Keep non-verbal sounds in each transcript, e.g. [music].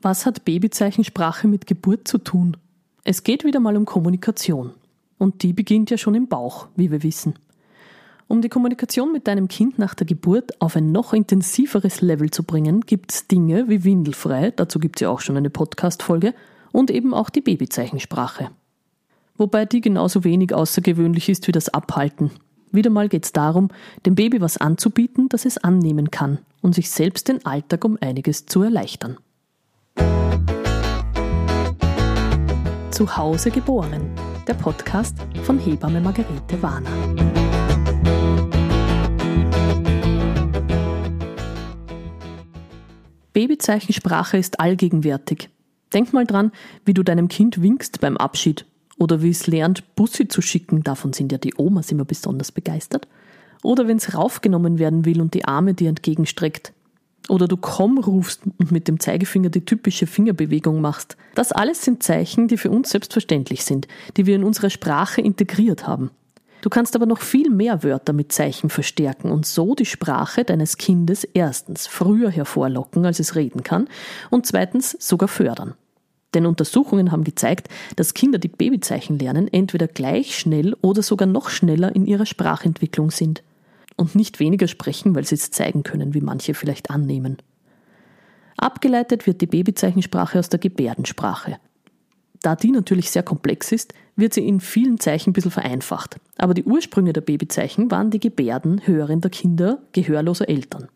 Was hat Babyzeichensprache mit Geburt zu tun? Es geht wieder mal um Kommunikation. Und die beginnt ja schon im Bauch, wie wir wissen. Um die Kommunikation mit deinem Kind nach der Geburt auf ein noch intensiveres Level zu bringen, gibt es Dinge wie Windelfrei, dazu gibt es ja auch schon eine Podcast-Folge, und eben auch die Babyzeichensprache. Wobei die genauso wenig außergewöhnlich ist wie das Abhalten. Wieder mal geht es darum, dem Baby was anzubieten, das es annehmen kann und sich selbst den Alltag um einiges zu erleichtern. Zu Hause geboren, der Podcast von Hebamme Margarete Warner. Babyzeichensprache ist allgegenwärtig. Denk mal dran, wie du deinem Kind winkst beim Abschied oder wie es lernt, Bussi zu schicken. Davon sind ja die Omas immer besonders begeistert. Oder wenn es raufgenommen werden will und die Arme dir entgegenstreckt. Oder du komm rufst und mit dem Zeigefinger die typische Fingerbewegung machst. Das alles sind Zeichen, die für uns selbstverständlich sind, die wir in unsere Sprache integriert haben. Du kannst aber noch viel mehr Wörter mit Zeichen verstärken und so die Sprache deines Kindes erstens früher hervorlocken, als es reden kann, und zweitens sogar fördern. Denn Untersuchungen haben gezeigt, dass Kinder, die Babyzeichen lernen, entweder gleich schnell oder sogar noch schneller in ihrer Sprachentwicklung sind und nicht weniger sprechen, weil sie es zeigen können, wie manche vielleicht annehmen. Abgeleitet wird die Babyzeichensprache aus der Gebärdensprache. Da die natürlich sehr komplex ist, wird sie in vielen Zeichen ein bisschen vereinfacht. Aber die Ursprünge der Babyzeichen waren die Gebärden hörender Kinder gehörloser Eltern.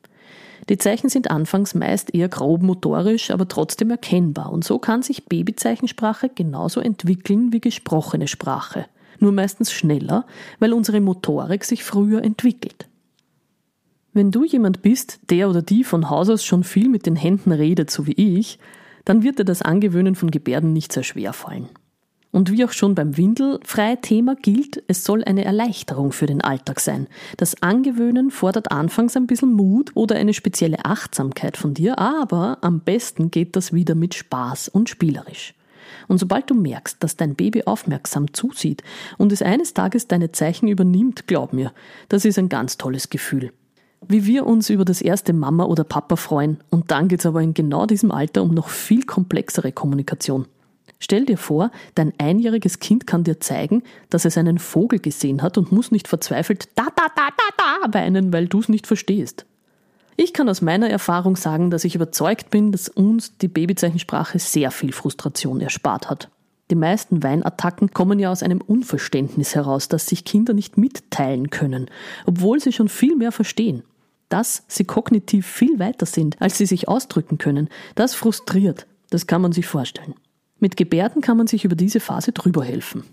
Die Zeichen sind anfangs meist eher grob motorisch, aber trotzdem erkennbar. Und so kann sich Babyzeichensprache genauso entwickeln wie gesprochene Sprache. Nur meistens schneller, weil unsere Motorik sich früher entwickelt. Wenn du jemand bist, der oder die von Haus aus schon viel mit den Händen redet, so wie ich, dann wird dir das Angewöhnen von Gebärden nicht sehr schwer fallen. Und wie auch schon beim Windelfrei-Thema gilt, es soll eine Erleichterung für den Alltag sein. Das Angewöhnen fordert anfangs ein bisschen Mut oder eine spezielle Achtsamkeit von dir, aber am besten geht das wieder mit Spaß und spielerisch. Und sobald du merkst, dass dein Baby aufmerksam zusieht und es eines Tages deine Zeichen übernimmt, glaub mir, das ist ein ganz tolles Gefühl wie wir uns über das erste Mama oder Papa freuen. Und dann geht's aber in genau diesem Alter um noch viel komplexere Kommunikation. Stell dir vor, dein einjähriges Kind kann dir zeigen, dass es einen Vogel gesehen hat und muss nicht verzweifelt da da da da da weinen, weil du es nicht verstehst. Ich kann aus meiner Erfahrung sagen, dass ich überzeugt bin, dass uns die Babyzeichensprache sehr viel Frustration erspart hat. Die meisten Weinattacken kommen ja aus einem Unverständnis heraus, dass sich Kinder nicht mitteilen können, obwohl sie schon viel mehr verstehen dass sie kognitiv viel weiter sind, als sie sich ausdrücken können, das frustriert. Das kann man sich vorstellen. Mit Gebärden kann man sich über diese Phase drüber helfen.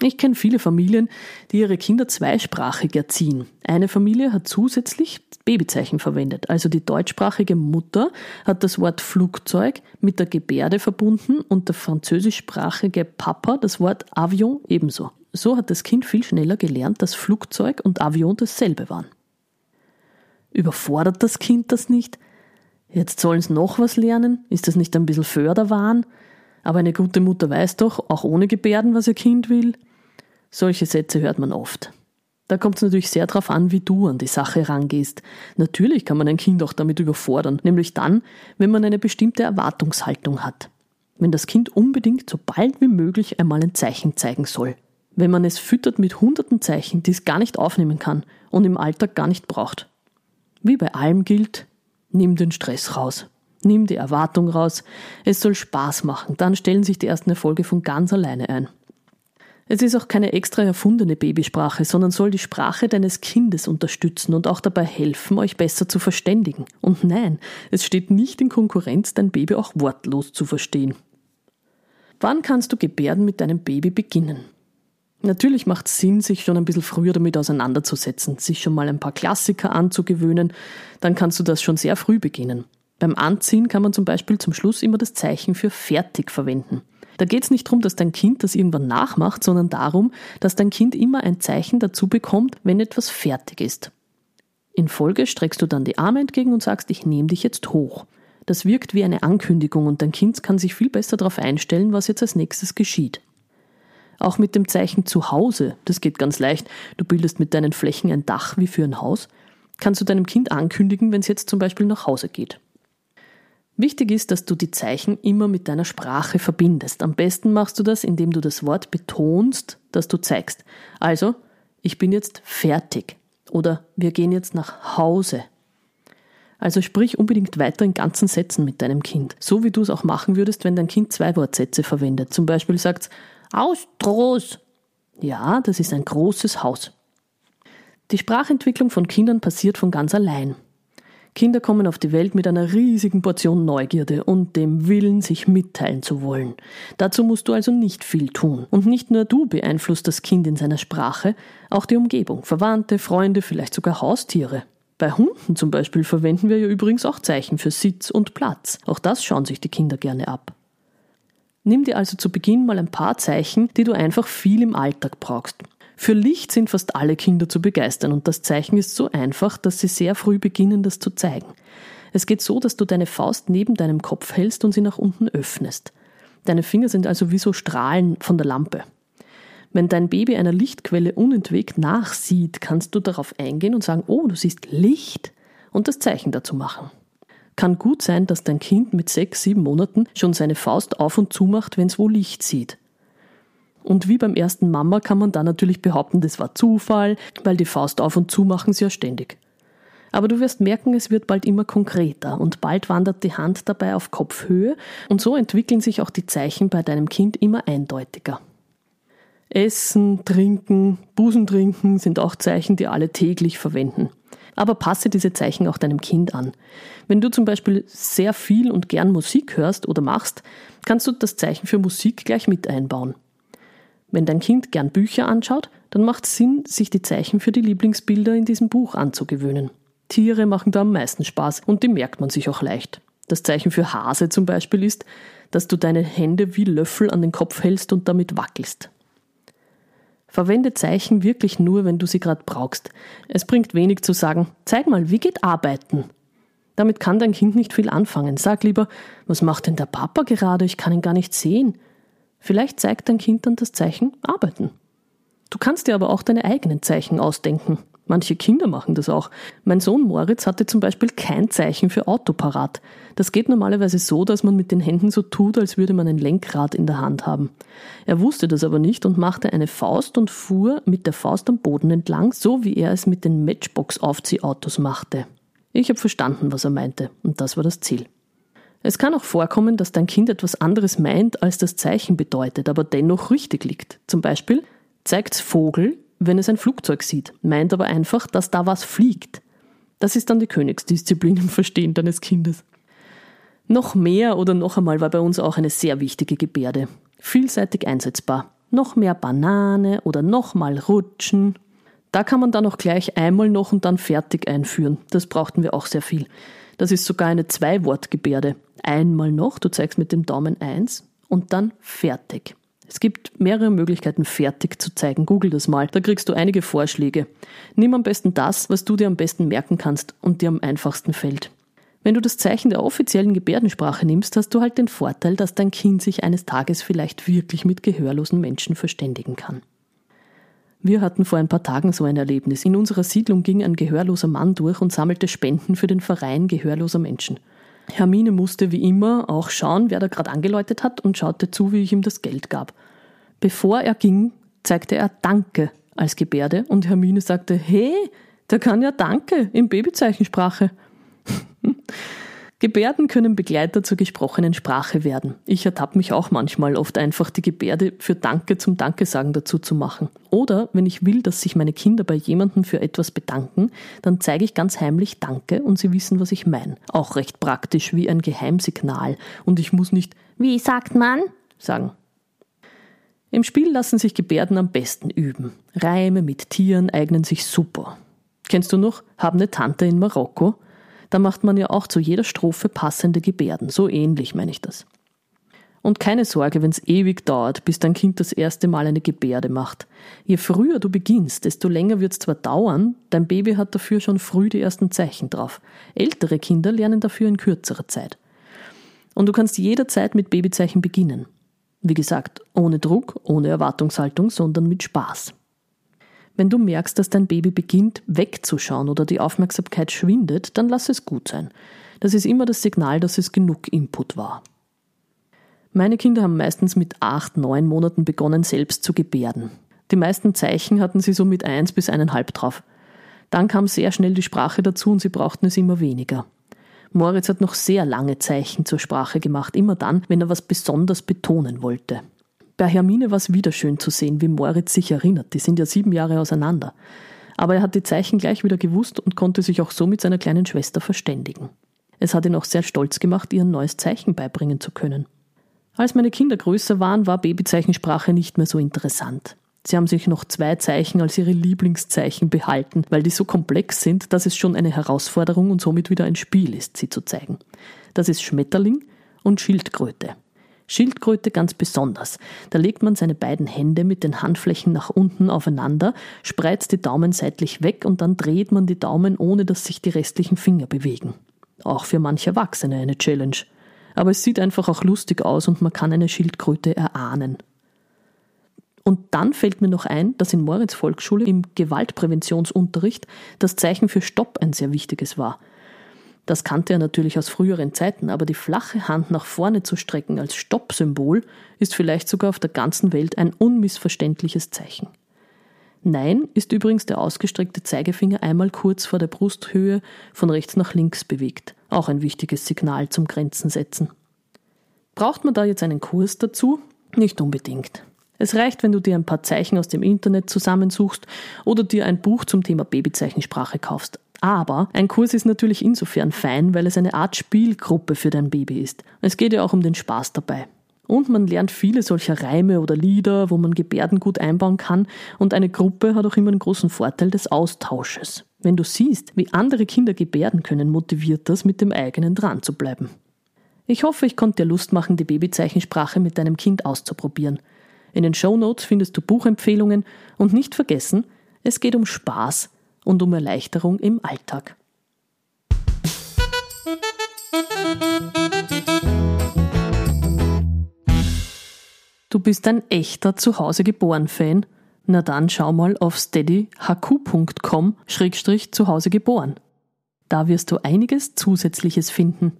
Ich kenne viele Familien, die ihre Kinder zweisprachig erziehen. Eine Familie hat zusätzlich Babyzeichen verwendet. Also die deutschsprachige Mutter hat das Wort Flugzeug mit der Gebärde verbunden und der französischsprachige Papa das Wort Avion ebenso. So hat das Kind viel schneller gelernt, dass Flugzeug und Avion dasselbe waren. Überfordert das Kind das nicht? Jetzt sollen es noch was lernen? Ist das nicht ein bisschen Förderwahn? Aber eine gute Mutter weiß doch, auch ohne Gebärden, was ihr Kind will. Solche Sätze hört man oft. Da kommt es natürlich sehr darauf an, wie du an die Sache rangehst. Natürlich kann man ein Kind auch damit überfordern, nämlich dann, wenn man eine bestimmte Erwartungshaltung hat. Wenn das Kind unbedingt so bald wie möglich einmal ein Zeichen zeigen soll. Wenn man es füttert mit hunderten Zeichen, die es gar nicht aufnehmen kann und im Alltag gar nicht braucht. Wie bei allem gilt, nimm den Stress raus. Nimm die Erwartung raus. Es soll Spaß machen. Dann stellen sich die ersten Erfolge von ganz alleine ein. Es ist auch keine extra erfundene Babysprache, sondern soll die Sprache deines Kindes unterstützen und auch dabei helfen, euch besser zu verständigen. Und nein, es steht nicht in Konkurrenz, dein Baby auch wortlos zu verstehen. Wann kannst du Gebärden mit deinem Baby beginnen? Natürlich macht es Sinn, sich schon ein bisschen früher damit auseinanderzusetzen, sich schon mal ein paar Klassiker anzugewöhnen, dann kannst du das schon sehr früh beginnen. Beim Anziehen kann man zum Beispiel zum Schluss immer das Zeichen für fertig verwenden. Da geht es nicht darum, dass dein Kind das irgendwann nachmacht, sondern darum, dass dein Kind immer ein Zeichen dazu bekommt, wenn etwas fertig ist. In Folge streckst du dann die Arme entgegen und sagst, ich nehme dich jetzt hoch. Das wirkt wie eine Ankündigung und dein Kind kann sich viel besser darauf einstellen, was jetzt als nächstes geschieht. Auch mit dem Zeichen zu Hause, das geht ganz leicht. Du bildest mit deinen Flächen ein Dach wie für ein Haus. Kannst du deinem Kind ankündigen, wenn es jetzt zum Beispiel nach Hause geht. Wichtig ist, dass du die Zeichen immer mit deiner Sprache verbindest. Am besten machst du das, indem du das Wort betonst, das du zeigst. Also, ich bin jetzt fertig oder wir gehen jetzt nach Hause. Also sprich unbedingt weiter in ganzen Sätzen mit deinem Kind. So wie du es auch machen würdest, wenn dein Kind zwei Wortsätze verwendet. Zum Beispiel sagt Austroß. Ja, das ist ein großes Haus. Die Sprachentwicklung von Kindern passiert von ganz allein. Kinder kommen auf die Welt mit einer riesigen Portion Neugierde und dem Willen, sich mitteilen zu wollen. Dazu musst du also nicht viel tun. Und nicht nur du beeinflusst das Kind in seiner Sprache, auch die Umgebung, Verwandte, Freunde, vielleicht sogar Haustiere. Bei Hunden zum Beispiel verwenden wir ja übrigens auch Zeichen für Sitz und Platz. Auch das schauen sich die Kinder gerne ab. Nimm dir also zu Beginn mal ein paar Zeichen, die du einfach viel im Alltag brauchst. Für Licht sind fast alle Kinder zu begeistern und das Zeichen ist so einfach, dass sie sehr früh beginnen, das zu zeigen. Es geht so, dass du deine Faust neben deinem Kopf hältst und sie nach unten öffnest. Deine Finger sind also wie so Strahlen von der Lampe. Wenn dein Baby einer Lichtquelle unentwegt nachsieht, kannst du darauf eingehen und sagen, oh, du siehst Licht und das Zeichen dazu machen. Kann gut sein, dass dein Kind mit sechs, sieben Monaten schon seine Faust auf und zu macht, wenn es wo Licht sieht. Und wie beim ersten Mama kann man dann natürlich behaupten, das war Zufall, weil die Faust auf und zu machen sie ja ständig. Aber du wirst merken, es wird bald immer konkreter und bald wandert die Hand dabei auf Kopfhöhe und so entwickeln sich auch die Zeichen bei deinem Kind immer eindeutiger. Essen, Trinken, Busen trinken sind auch Zeichen, die alle täglich verwenden. Aber passe diese Zeichen auch deinem Kind an. Wenn du zum Beispiel sehr viel und gern Musik hörst oder machst, kannst du das Zeichen für Musik gleich mit einbauen. Wenn dein Kind gern Bücher anschaut, dann macht es Sinn, sich die Zeichen für die Lieblingsbilder in diesem Buch anzugewöhnen. Tiere machen da am meisten Spaß und die merkt man sich auch leicht. Das Zeichen für Hase zum Beispiel ist, dass du deine Hände wie Löffel an den Kopf hältst und damit wackelst. Verwende Zeichen wirklich nur, wenn du sie gerade brauchst. Es bringt wenig zu sagen, zeig mal, wie geht Arbeiten? Damit kann dein Kind nicht viel anfangen. Sag lieber, was macht denn der Papa gerade? Ich kann ihn gar nicht sehen. Vielleicht zeigt dein Kind dann das Zeichen Arbeiten. Du kannst dir aber auch deine eigenen Zeichen ausdenken. Manche Kinder machen das auch. Mein Sohn Moritz hatte zum Beispiel kein Zeichen für Auto parat. Das geht normalerweise so, dass man mit den Händen so tut, als würde man ein Lenkrad in der Hand haben. Er wusste das aber nicht und machte eine Faust und fuhr mit der Faust am Boden entlang, so wie er es mit den Matchbox-Aufziehautos machte. Ich habe verstanden, was er meinte, und das war das Ziel. Es kann auch vorkommen, dass dein Kind etwas anderes meint, als das Zeichen bedeutet, aber dennoch richtig liegt. Zum Beispiel zeigt's Vogel, wenn es ein Flugzeug sieht, meint aber einfach, dass da was fliegt. Das ist dann die Königsdisziplin im Verstehen deines Kindes. Noch mehr oder noch einmal war bei uns auch eine sehr wichtige Gebärde. Vielseitig einsetzbar. Noch mehr Banane oder nochmal rutschen. Da kann man dann auch gleich einmal noch und dann fertig einführen. Das brauchten wir auch sehr viel. Das ist sogar eine Zwei-Wort-Gebärde. Einmal noch, du zeigst mit dem Daumen eins und dann fertig. Es gibt mehrere Möglichkeiten, fertig zu zeigen. Google das mal. Da kriegst du einige Vorschläge. Nimm am besten das, was du dir am besten merken kannst und dir am einfachsten fällt. Wenn du das Zeichen der offiziellen Gebärdensprache nimmst, hast du halt den Vorteil, dass dein Kind sich eines Tages vielleicht wirklich mit gehörlosen Menschen verständigen kann. Wir hatten vor ein paar Tagen so ein Erlebnis. In unserer Siedlung ging ein gehörloser Mann durch und sammelte Spenden für den Verein gehörloser Menschen. Hermine musste wie immer auch schauen, wer da gerade angeläutet hat und schaute zu, wie ich ihm das Geld gab. Bevor er ging, zeigte er Danke als Gebärde und Hermine sagte, hey, der kann ja Danke in Babyzeichensprache. [laughs] Gebärden können Begleiter zur gesprochenen Sprache werden. Ich ertappe mich auch manchmal, oft einfach die Gebärde für Danke zum Dankesagen dazu zu machen. Oder wenn ich will, dass sich meine Kinder bei jemandem für etwas bedanken, dann zeige ich ganz heimlich Danke und sie wissen, was ich meine. Auch recht praktisch wie ein Geheimsignal. Und ich muss nicht, wie sagt man, sagen. Im Spiel lassen sich Gebärden am besten üben. Reime mit Tieren eignen sich super. Kennst du noch, hab ne Tante in Marokko? da macht man ja auch zu jeder Strophe passende Gebärden. So ähnlich meine ich das. Und keine Sorge, wenn es ewig dauert, bis dein Kind das erste Mal eine Gebärde macht. Je früher du beginnst, desto länger wird es zwar dauern, dein Baby hat dafür schon früh die ersten Zeichen drauf. Ältere Kinder lernen dafür in kürzerer Zeit. Und du kannst jederzeit mit Babyzeichen beginnen. Wie gesagt, ohne Druck, ohne Erwartungshaltung, sondern mit Spaß. Wenn du merkst, dass dein Baby beginnt wegzuschauen oder die Aufmerksamkeit schwindet, dann lass es gut sein. Das ist immer das Signal, dass es genug Input war. Meine Kinder haben meistens mit acht, neun Monaten begonnen, selbst zu gebärden. Die meisten Zeichen hatten sie so mit eins bis eineinhalb drauf. Dann kam sehr schnell die Sprache dazu und sie brauchten es immer weniger. Moritz hat noch sehr lange Zeichen zur Sprache gemacht, immer dann, wenn er was besonders betonen wollte. Bei Hermine war es wieder schön zu sehen, wie Moritz sich erinnert. Die sind ja sieben Jahre auseinander. Aber er hat die Zeichen gleich wieder gewusst und konnte sich auch so mit seiner kleinen Schwester verständigen. Es hat ihn auch sehr stolz gemacht, ihr ein neues Zeichen beibringen zu können. Als meine Kinder größer waren, war Babyzeichensprache nicht mehr so interessant. Sie haben sich noch zwei Zeichen als ihre Lieblingszeichen behalten, weil die so komplex sind, dass es schon eine Herausforderung und somit wieder ein Spiel ist, sie zu zeigen. Das ist Schmetterling und Schildkröte. Schildkröte ganz besonders. Da legt man seine beiden Hände mit den Handflächen nach unten aufeinander, spreizt die Daumen seitlich weg und dann dreht man die Daumen, ohne dass sich die restlichen Finger bewegen. Auch für manche Erwachsene eine Challenge. Aber es sieht einfach auch lustig aus und man kann eine Schildkröte erahnen. Und dann fällt mir noch ein, dass in Moritz Volksschule im Gewaltpräventionsunterricht das Zeichen für Stopp ein sehr wichtiges war. Das kannte er natürlich aus früheren Zeiten, aber die flache Hand nach vorne zu strecken als Stoppsymbol ist vielleicht sogar auf der ganzen Welt ein unmissverständliches Zeichen. Nein ist übrigens der ausgestreckte Zeigefinger einmal kurz vor der Brusthöhe von rechts nach links bewegt. Auch ein wichtiges Signal zum Grenzen setzen. Braucht man da jetzt einen Kurs dazu? Nicht unbedingt. Es reicht, wenn du dir ein paar Zeichen aus dem Internet zusammensuchst oder dir ein Buch zum Thema Babyzeichensprache kaufst. Aber ein Kurs ist natürlich insofern fein, weil es eine Art Spielgruppe für dein Baby ist. Es geht ja auch um den Spaß dabei. Und man lernt viele solcher Reime oder Lieder, wo man Gebärden gut einbauen kann. Und eine Gruppe hat auch immer einen großen Vorteil des Austausches. Wenn du siehst, wie andere Kinder gebärden können, motiviert das, mit dem eigenen dran zu bleiben. Ich hoffe, ich konnte dir Lust machen, die Babyzeichensprache mit deinem Kind auszuprobieren. In den Show Notes findest du Buchempfehlungen und nicht vergessen, es geht um Spaß und um Erleichterung im Alltag. Du bist ein echter Zuhause geboren Fan? Na dann schau mal auf steadyhq.com-zuhause geboren. Da wirst du einiges Zusätzliches finden.